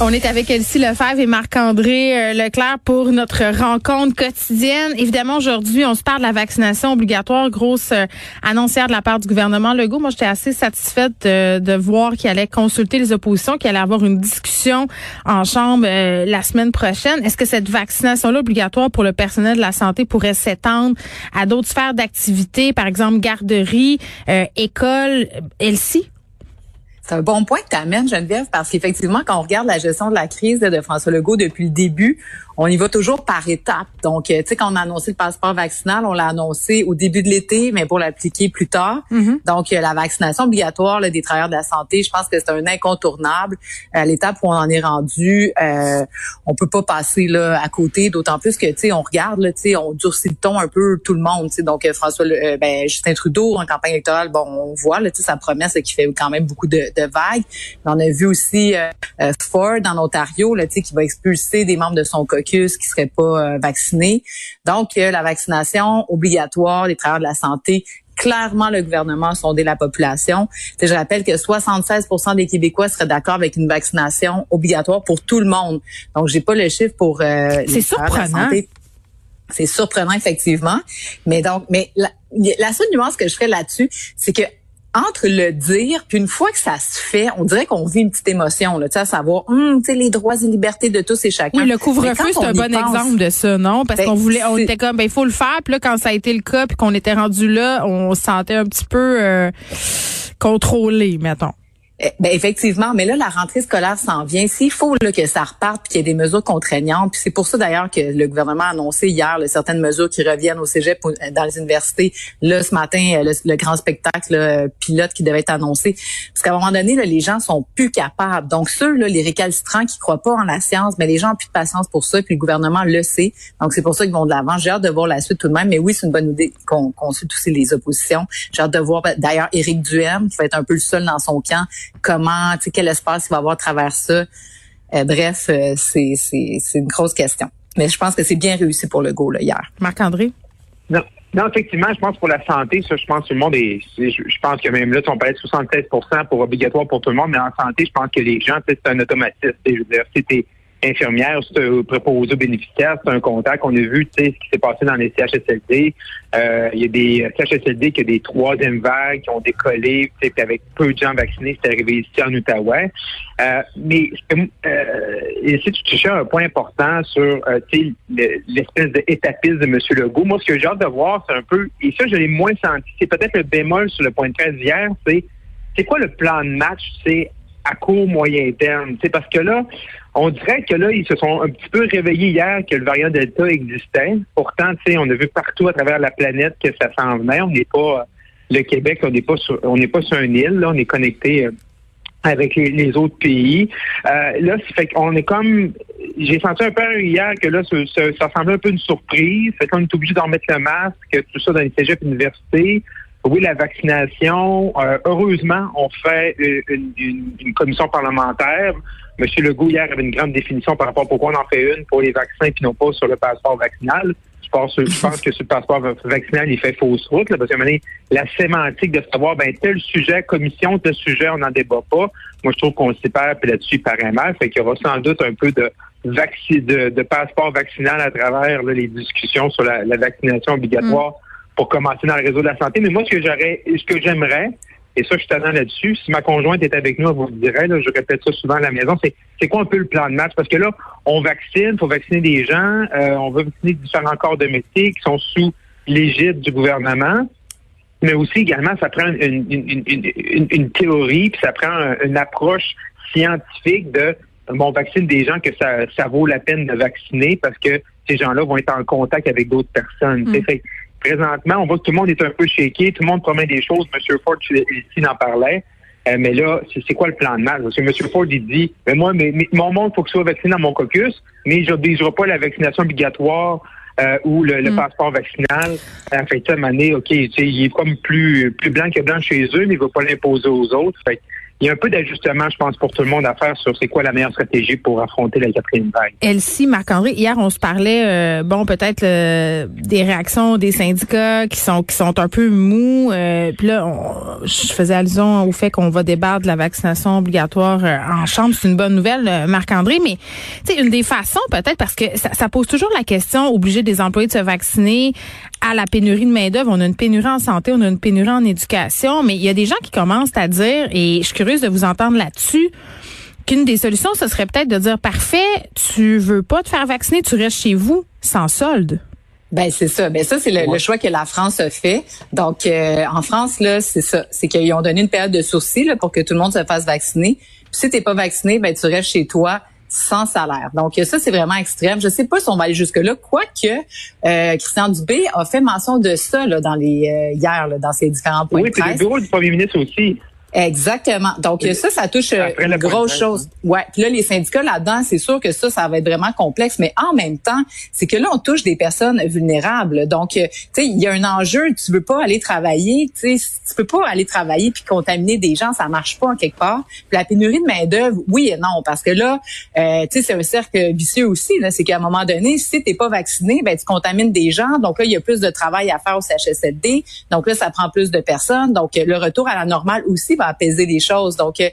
On est avec Elsie Lefebvre et Marc-André euh, Leclerc pour notre rencontre quotidienne. Évidemment, aujourd'hui, on se parle de la vaccination obligatoire, grosse euh, annoncière de la part du gouvernement Legault. Moi, j'étais assez satisfaite de, voir qu'il allait consulter les oppositions, qu'il allait avoir une discussion en chambre euh, la semaine prochaine. Est-ce que cette vaccination-là obligatoire pour le personnel de la santé pourrait s'étendre à d'autres sphères d'activité, par exemple garderie, école, Elsie? C'est un bon point que tu amènes, Geneviève, parce qu'effectivement, quand on regarde la gestion de la crise de François Legault depuis le début, on y va toujours par étapes. Donc, euh, tu sais, quand on a annoncé le passeport vaccinal, on l'a annoncé au début de l'été, mais pour l'appliquer plus tard. Mm-hmm. Donc, euh, la vaccination obligatoire là, des travailleurs de la santé, je pense que c'est un incontournable. À l'étape où on en est rendu, euh, on peut pas passer là à côté. D'autant plus que, tu sais, on regarde, tu sais, on durcit le ton un peu tout le monde. Tu sais, donc euh, François, ben, Justin Trudeau en campagne électorale, bon, on voit tu sais, sa promesse qui fait quand même beaucoup de, de vagues. on a vu aussi Ford en Ontario, là, tu sais, qui va expulser des membres de son qui seraient pas euh, vaccinés. Donc, euh, la vaccination obligatoire des travailleurs de la santé clairement le gouvernement a sondé la population. je rappelle que 76% des Québécois seraient d'accord avec une vaccination obligatoire pour tout le monde. Donc, j'ai pas le chiffre pour euh, C'est surprenant. C'est surprenant effectivement, mais donc, mais la, la seule nuance que je ferais là-dessus, c'est que entre le dire puis une fois que ça se fait, on dirait qu'on vit une petite émotion là, tu sais, à savoir, hum, tu sais, les droits et libertés de tous et chacun. Oui, le couvre-feu c'est un bon exemple de ça, non? Parce ben, qu'on voulait, on était comme, ben il faut le faire. Puis là, quand ça a été le cas, puis qu'on était rendu là, on se sentait un petit peu euh, contrôlé, mettons. Eh, ben effectivement, mais là la rentrée scolaire s'en vient. S'il faut là, que ça reparte puis qu'il y ait des mesures contraignantes, puis c'est pour ça d'ailleurs que le gouvernement a annoncé hier certaines mesures qui reviennent au cégep euh, dans les universités. Là ce matin euh, le, grand spectacle euh, pilote qui devait être annoncé. Parce qu'à un moment donné là, les gens sont plus capables. Donc ceux là les récalcitrants qui croient pas en la science, mais les gens ont plus de patience pour ça puis le gouvernement le sait. Donc c'est pour ça qu'ils vont de l'avant. J'ai hâte de voir la suite tout de même. Mais oui c'est une bonne idée qu'on consulte aussi les oppositions. J'ai hâte de voir ben, d'ailleurs Éric Duhem qui va être un peu le seul dans son camp comment, tu sais, quel espace il va avoir à travers ça. Euh, bref, euh, c'est, c'est, c'est une grosse question. Mais je pense que c'est bien réussi pour le go là, hier. Marc-André? Non. Non, effectivement, je pense pour la santé, ça, je pense que tout le monde est, je, pense que même là, on parlait de 76 pour obligatoire pour tout le monde, mais en santé, je pense que les gens, c'est un automatisme. Je veux dire, si infirmière, c'est un préposé aux bénéficiaires, c'est un contact. On a vu ce qui s'est passé dans les CHSLD. Euh, il y a des CHSLD qui ont des troisième vagues qui ont décollé, puis avec peu de gens vaccinés, c'est arrivé ici en Outaouais. Euh, mais euh, ici, tu touchais un point important sur euh, l'espèce d'étapisme de M. Legault. Moi, ce que j'ai hâte de voir, c'est un peu, et ça, je l'ai moins senti, c'est peut-être le bémol sur le point de presse d'hier, c'est c'est quoi le plan de match, à court, moyen terme. C'est parce que là, on dirait que là, ils se sont un petit peu réveillés hier que le variant Delta existait. Pourtant, on a vu partout à travers la planète que ça s'en venait. On n'est pas le Québec, on n'est pas sur, on n'est pas sur une île, là, on est connecté euh, avec les, autres pays. Euh, là, ça fait qu'on est comme j'ai senti un peu hier que là, ça, ça, semblait un peu une surprise. Fait qu'on est obligé d'en mettre le masque, tout ça dans les cégeps universités. Oui, la vaccination. Euh, heureusement, on fait une, une, commission parlementaire. Monsieur Legault, hier, avait une grande définition par rapport à pourquoi on en fait une pour les vaccins puis non pas sur le passeport vaccinal. Je pense, je pense que sur le passeport vaccinal, il fait fausse route, là, parce que la sémantique de savoir, ben, tel sujet, commission, tel sujet, on n'en débat pas. Moi, je trouve qu'on se sépare, puis là-dessus, il paraît mal. Fait qu'il y aura sans doute un peu de, de, de passeport vaccinal à travers les discussions sur la, vaccination obligatoire. Pour commencer dans le réseau de la santé. Mais moi, ce que j'aurais, ce que j'aimerais, et ça, je suis talent là-dessus. Si ma conjointe est avec nous, elle vous le dirait, là, je répète ça souvent à la maison, c'est, c'est quoi un peu le plan de match? Parce que là, on vaccine, faut vacciner des gens, euh, on veut vacciner différents corps de métier qui sont sous l'égide du gouvernement. Mais aussi, également, ça prend une, une, une, une théorie, puis ça prend une approche scientifique de bon, on vaccine des gens que ça, ça vaut la peine de vacciner parce que ces gens-là vont être en contact avec d'autres personnes. Mm présentement, on voit que tout le monde est un peu shaké, tout le monde promet des choses. M. Ford ici en parlait. Euh, mais là, c'est quoi le plan de match? Parce que M. Ford, il dit, mais moi, mais, mon monde, il faut que soit vacciné dans mon caucus, mais je n'obligera pas la vaccination obligatoire euh, ou le, mm. passeport vaccinal. En fait, année, OK, il est comme plus, plus blanc que blanc chez eux, mais il ne va pas l'imposer aux autres. Fait, il y a un peu d'ajustement, je pense, pour tout le monde à faire sur c'est quoi la meilleure stratégie pour affronter la quatrième vague. Elsie, Marc-André, hier, on se parlait, euh, bon, peut-être euh, des réactions des syndicats qui sont qui sont un peu mous. Euh, puis là, je faisais allusion au fait qu'on va débattre de la vaccination obligatoire en chambre. C'est une bonne nouvelle, Marc-André. Mais, sais, une des façons, peut-être, parce que ça, ça, pose toujours la question, obliger des employés de se vacciner à la pénurie de main-d'œuvre. On a une pénurie en santé, on a une pénurie en éducation. Mais il y a des gens qui commencent à dire, et je suis curieuse de vous entendre là-dessus, qu'une des solutions, ce serait peut-être de dire parfait, tu veux pas te faire vacciner, tu restes chez vous sans solde. Ben c'est ça. Ben ça c'est le, choix que la France a fait. Donc euh, en France là, c'est ça, c'est qu'ils ont donné une période de sourcil pour que tout le monde se fasse vacciner. Puis si t'es pas vacciné, ben tu restes chez toi sans salaire. Donc ça c'est vraiment extrême. Je sais pas si on va aller jusque là, quoique euh, Christian Dubé a fait mention de ça là, dans les euh, hier là, dans ses différents points oui, de presse. Oui, le bureau du premier ministre aussi. Exactement. Donc ça, ça touche euh, une grosse chose. Ouais. Puis là, les syndicats là-dedans, c'est sûr que ça, ça va être vraiment complexe. Mais en même temps, c'est que là, on touche des personnes vulnérables. Donc, euh, tu sais, il y a un enjeu. Tu veux pas aller travailler. Tu sais, tu peux pas aller travailler puis contaminer des gens. Ça marche pas en quelque part. Puis la pénurie de main d'œuvre, oui et non, parce que là, euh, tu sais, c'est un cercle vicieux aussi. Là, c'est qu'à un moment donné, si t'es pas vacciné, ben tu contamines des gens. Donc là, il y a plus de travail à faire au CHSLD. Donc là, ça prend plus de personnes. Donc le retour à la normale aussi apaiser les choses. Donc, euh,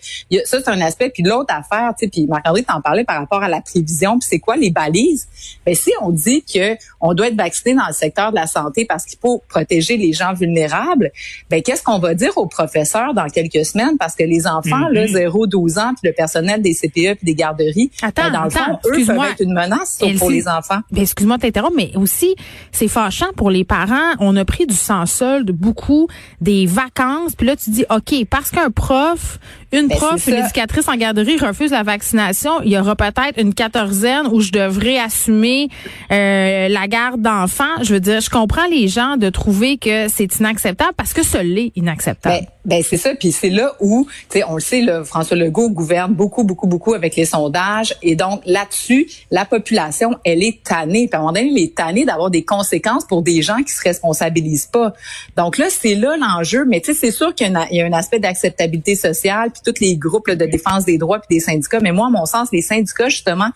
ça, c'est un aspect. Puis l'autre affaire, tu sais, puis Marc-André t'en parlait par rapport à la prévision. Puis c'est quoi les balises? Ben si on dit que on doit être vacciné dans le secteur de la santé parce qu'il faut protéger les gens vulnérables, ben qu'est-ce qu'on va dire aux professeurs dans quelques semaines? Parce que les enfants, là, 0-12 mm-hmm. ans, puis le personnel des CPE puis des garderies, attends, ben, dans le fond, eux peuvent être une menace pour les enfants. Ben, excuse-moi de t'interrompre, mais aussi, c'est fâchant pour les parents. On a pris du sans-solde, beaucoup, des vacances, puis là, tu dis, OK, parce qu'un prof, une ben, prof, une éducatrice en garderie refuse la vaccination, il y aura peut-être une quatorzaine où je devrais assumer euh, la garde d'enfants. Je veux dire, je comprends les gens de trouver que c'est inacceptable parce que ce l'est inacceptable. Ben, ben c'est ça, puis c'est là où, tu sais, on le sait, le François Legault gouverne beaucoup, beaucoup, beaucoup avec les sondages, et donc là-dessus, la population, elle est tannée. Puis à un moment donné, elle est tannée d'avoir des conséquences pour des gens qui se responsabilisent pas. Donc là, c'est là l'enjeu, mais tu sais, c'est sûr qu'il y, a un aspect d'acceptabilité sociale, tous les groupes de défense des droits puis des syndicats. Mais moi, à mon sens, les syndicats, justement,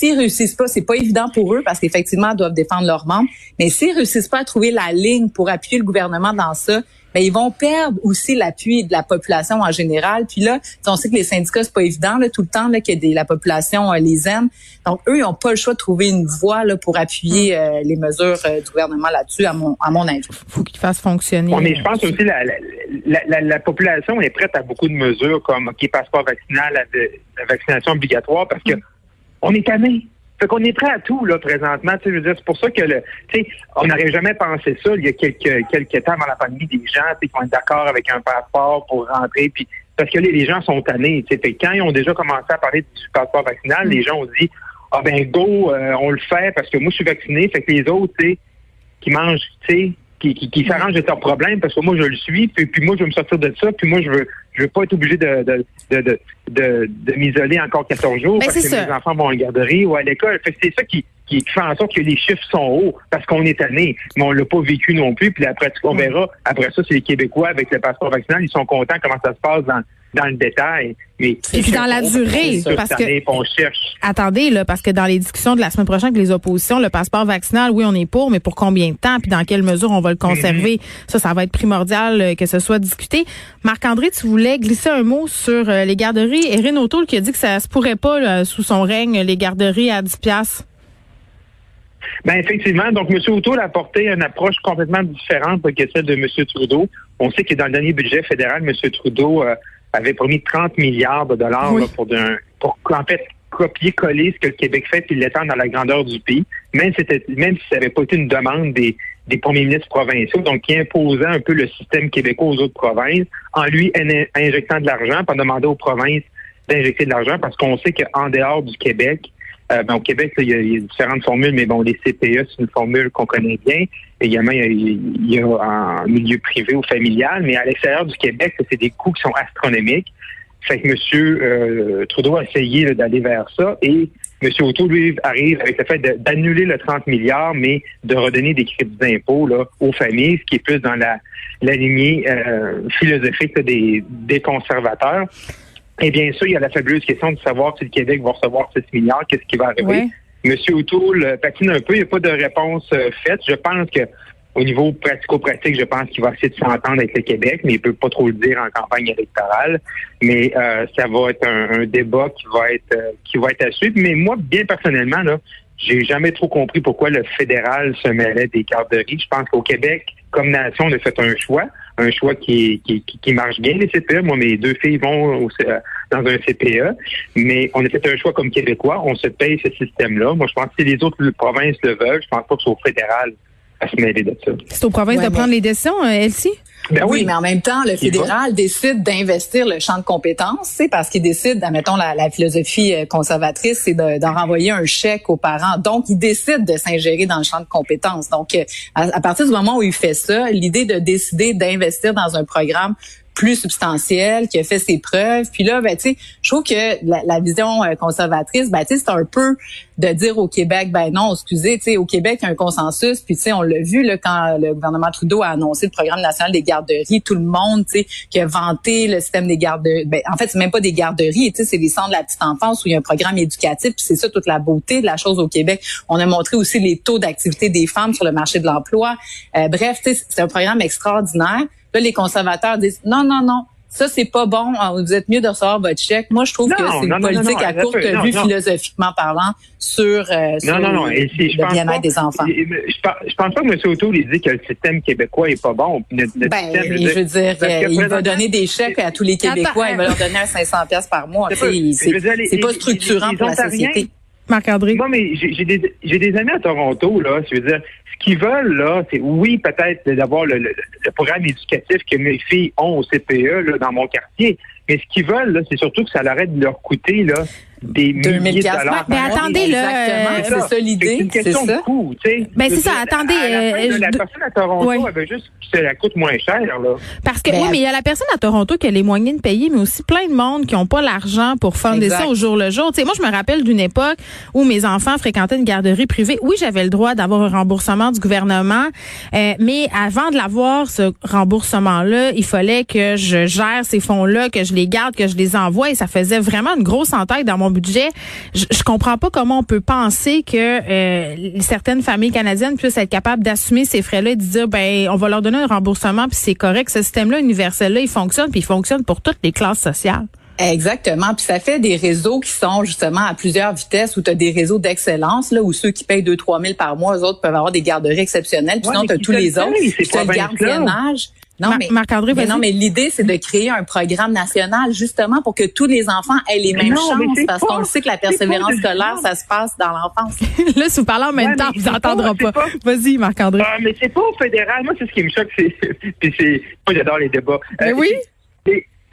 s'ils réussissent pas, c'est pas évident pour eux parce qu'effectivement, ils doivent défendre leurs membres. Mais s'ils réussissent pas à trouver la ligne pour appuyer le gouvernement dans ça, mais ils vont perdre aussi l'appui de la population en général. Puis là, on sait que les syndicats, c'est pas évident là, tout le temps là, que des, la population euh, les aime. Donc, eux, ils n'ont pas le choix de trouver une voie là, pour appuyer mm. euh, les mesures euh, du gouvernement là-dessus, à mon, à mon avis. faut qu'ils fassent fonctionner. mais je pense aussi la, la, la, la, population est prête à beaucoup de mesures comme qui passeport vaccinal, la, la vaccination obligatoire, parce que mm. On est tanné. Fait qu'on est prêt à tout, là, présentement. Tu sais, c'est pour ça que, le, tu sais, on n'aurait jamais pensé ça il y a quelques, quelques temps dans la pandémie, des gens, qui vont être d'accord avec un passeport pour rentrer, puis parce que les, gens sont tannés. Tu sais, quand ils ont déjà commencé à parler du passeport vaccinal, les gens ont dit, ah ben go, euh, on le fait parce que moi je suis vacciné, fait que les autres, tu sais, qui mangent, tu sais, qui, qui, qui s'arrangent de leurs problèmes parce que moi je le suis, puis, puis moi je veux me sortir de ça, puis moi je veux je veux pas être obligé de, de, de, de, de, m'isoler encore 14 jours ben, parce que mes enfants vont en garderie ou à l'école. C'est ça qui, qui fait en sorte que les chiffres sont hauts parce qu'on est tanné, mais on l'a pas vécu non plus. Puis après, on verra. Après ça, c'est les Québécois avec le passeport vaccinal, ils sont contents comment ça se passe dans dans le détail. Mais puis dans la durée, parce que attendez là, parce que dans les discussions de la semaine prochaine avec les oppositions, le passeport vaccinal, oui, on est pour, mais pour combien de temps, puis dans quelle mesure on va le conserver, mm-hmm. ça, ça va être primordial euh, que ce soit discuté. Marc-André, tu voulais glisser un mot sur euh, les garderies. Erin O'Toole qui a dit que ça se pourrait pas sous son règne les garderies à 10 piastres. Ben effectivement, donc M. O'Toole a apporté une approche complètement différente que celle de M. Trudeau. On sait que dans le dernier budget fédéral, M. Trudeau euh, avait promis 30 milliards de dollars pour, pour en fait copier-coller ce que le Québec fait puis l'étendre dans la grandeur du pays, même si, même si ça n'avait pas été une demande des, des premiers ministres provinciaux, donc qui imposait un peu le système québécois aux autres provinces, en lui injectant de l'argent, en demandant aux provinces d'injecter de l'argent, parce qu'on sait qu'en dehors du Québec, euh, ben, au Québec, il, y a, différentes formules, mais bon, les CPE, c'est une formule qu'on connaît bien. Également, il y, a, en milieu privé ou familial, mais à l'extérieur du Québec, c'est des coûts qui sont astronomiques. Fait que M. Euh, Trudeau a essayé d'aller vers ça et M. Auto, lui, arrive avec le fait d'annuler le 30 milliards, mais de redonner des crédits d'impôt aux familles, ce qui est plus dans la, la lignée euh, philosophique des, des conservateurs. Et bien sûr, il y a la fabuleuse question de savoir si le Québec va recevoir 6 milliards, qu'est-ce qui va arriver? Monsieur O'Toole patine un peu, il n'y a pas de réponse faite. Je pense que au niveau pratico-pratique, je pense qu'il va essayer de s'entendre avec le Québec, mais il peut pas trop le dire en campagne électorale. Mais euh, ça va être un, débat qui va être euh, qui va être à suivre. Mais moi, bien personnellement, là, j'ai jamais trop compris pourquoi le fédéral se mêlait des garderies. Je pense qu'au Québec, comme nation, on a fait un choix, un choix qui, qui, marche bien, les CPE. Moi, mes deux filles vont dans un CPE, mais on a fait un choix comme Québécois. On se paye ce système-là. Moi, je pense que si les autres provinces le veulent, je pense pas que c'est au fédéral à se mêler de ça. C'est aux provinces de prendre les décisions, euh, Elsie? Ben oui, mais en même temps, le fédéral décide d'investir le champ de compétences, c'est parce qu'il décide, admettons, la, la philosophie euh, conservatrice, c'est d'en renvoyer un chèque aux parents. Donc, il décide de s'ingérer dans le champ de compétences. Donc, euh, à, partir du moment où il fait ça, l'idée de décider d'investir dans un programme plus substantiel, qui a fait ses preuves. Puis là, ben, tu sais, je trouve que la, vision euh, conservatrice, ben, tu sais, c'est un peu de dire au Québec, ben non, excusez, tu sais, au Québec, il y a un consensus. Puis, tu sais, on l'a vu, là, quand le gouvernement Trudeau a annoncé le programme national des garderies, tout le monde, tu sais, qui a vanté le système des garderies. Ben, en fait, c'est même pas des garderies, tu sais, c'est des centres de la petite enfance où il y a un programme éducatif. Puis c'est ça toute la beauté de la chose au Québec. On a montré aussi les taux d'activité des femmes sur le marché de l'emploi. Euh, bref, tu sais, c'est un programme extraordinaire. Là, les conservateurs disent non, non, non. Ça, c'est pas bon. Ah, vous êtes mieux de recevoir votre chèque. Moi, je trouve que c'est une politique à courte vue, philosophiquement parlant, sur, euh, sur le bien-être des enfants. Je, pense pas que M. O'Toole dit que le système québécois est pas bon. ben, je veux dire, il va donner des chèques à tous les Québécois. il va leur donner un 500 pièces par mois. C'est pas structurant pour la société. Marc-André? Moi, mais j'ai des, amis à Toronto, là. Je veux dire, ce qu'ils veulent, là, c'est oui, peut-être d'avoir le, programme éducatif que mes filles ont au CPE, là, dans mon quartier. Mais ce qu'ils veulent, là, c'est surtout que ça arrête de leur coûter, là, des milliers de dollars. Mais attendez, là, c'est ça l'idée. C'est une question de coût, tu sais. Ben, c'est ça, attendez. Euh, la, personne à Toronto, elle veut juste que ça la coûte moins cher, là. Parce que, oui, mais il y a la personne à Toronto qui a les moyens de payer, mais aussi plein de monde qui n'ont pas l'argent pour fonder ça au jour le jour. Tu sais, moi, je me rappelle d'une époque où mes enfants fréquentaient une garderie privée. Oui, j'avais le droit d'avoir un remboursement du gouvernement, euh, mais avant de l'avoir, ce remboursement-là, il fallait que je gère ces fonds-là, que je les garde, que je les envoie, et ça faisait vraiment une grosse entaille dans mon budget. Je, je comprends pas comment on peut penser que euh, certaines familles canadiennes puissent être capables d'assumer ces frais-là et de dire ben on va leur donner un remboursement puis c'est correct. Ce système-là universel-là, il fonctionne puis il fonctionne pour toutes les classes sociales. Exactement. Puis ça fait des réseaux qui sont justement à plusieurs vitesses où tu as des réseaux d'excellence, là, où ceux qui payent 2-3 000 par mois, eux autres peuvent avoir des garderies exceptionnelles. Puis sinon, tu as tous les autres. Tu le gardiennage. Non, mais, Marc-André, non, mais l'idée, c'est de créer un programme national justement pour que tous les enfants aient les mêmes chances parce qu'on sait que la persévérance scolaire, ça se passe dans l'enfance. là, si vous parlez en même temps, vous n'entendrez pas. Vas-y, Marc-André. Ah, mais c'est pas au fédéral. Moi, c'est ce qui me choque. C'est, puis c'est, moi, j'adore les débats. Mais euh, oui.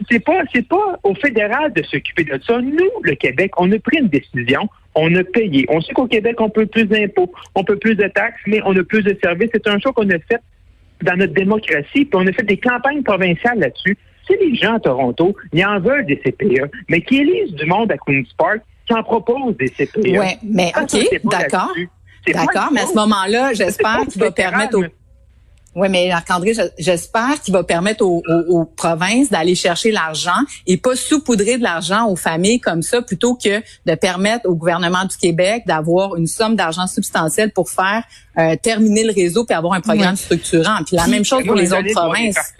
C'est pas, c'est pas au fédéral de s'occuper de ça. Nous, le Québec, on a pris une décision. On a payé. On sait qu'au Québec, on peut plus d'impôts, on peut plus de taxes, mais on a plus de services. C'est un choix qu'on a fait dans notre démocratie, puis on a fait des campagnes provinciales là-dessus. C'est les gens à Toronto, ils en veulent des CPE, mais qui élisent du monde à Queen's Park, qui en proposent des CPE. Oui, mais OK, d'accord. D'accord, mais à ce moment-là, j'espère qu'il va permettre aux oui, mais Marc-André, j'espère qu'il va permettre aux, aux, provinces d'aller chercher l'argent et pas saupoudrer de l'argent aux familles comme ça, plutôt que de permettre au gouvernement du Québec d'avoir une somme d'argent substantielle pour faire euh, terminer le réseau puis avoir un programme structurant. Puis la même chose pour les autres provinces.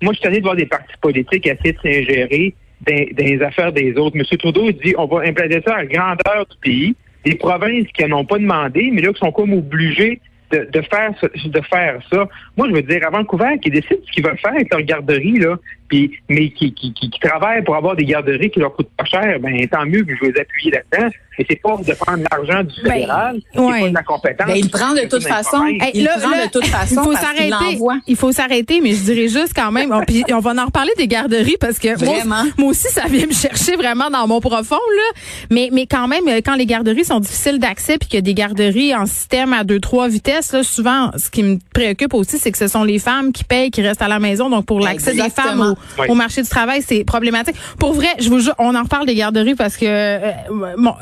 Moi, je suis allé de voir des partis politiques essayer de s'ingérer dans, les affaires des autres. M. Trudeau dit on va implanter ça à la grandeur du pays. Des provinces qui n'en ont pas demandé, mais là, qui sont comme obligées de, faire de faire ça. Moi, je veux dire, à Vancouver, qui décide ce qu'ils veulent faire avec leur garderie, là, puis, mais qui, qui, qui, travaillent pour avoir des garderies qui leur coûtent pas cher, ben tant mieux que je vais les appuyer là-dedans. Mais c'est pas de prendre l'argent du ben, fédéral, ben, c'est pas de la compétence. Ben, il prend de toute façon. il prend de toute façon. Il faut s'arrêter. Il faut s'arrêter, mais je dirais juste quand même. On, puis on va en reparler des garderies parce que moi, moi, aussi, ça vient me chercher vraiment dans mon profond là. Mais mais quand même, quand les garderies sont difficiles d'accès puis qu'il y a des garderies en système à deux trois vitesses, là, souvent, ce qui me préoccupe aussi, c'est que ce sont les femmes qui payent, qui restent à la maison. Donc pour l'accès des femmes au, marché du travail, c'est problématique. Pour vrai, je vous jure, on en reparle des garderies parce que euh,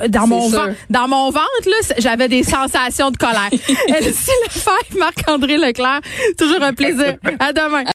dans dans mon ventre, dans mon ventre là, j'avais des sensations de colère. Elsie Lefebvre, Marc-André Leclerc, toujours un plaisir. À demain.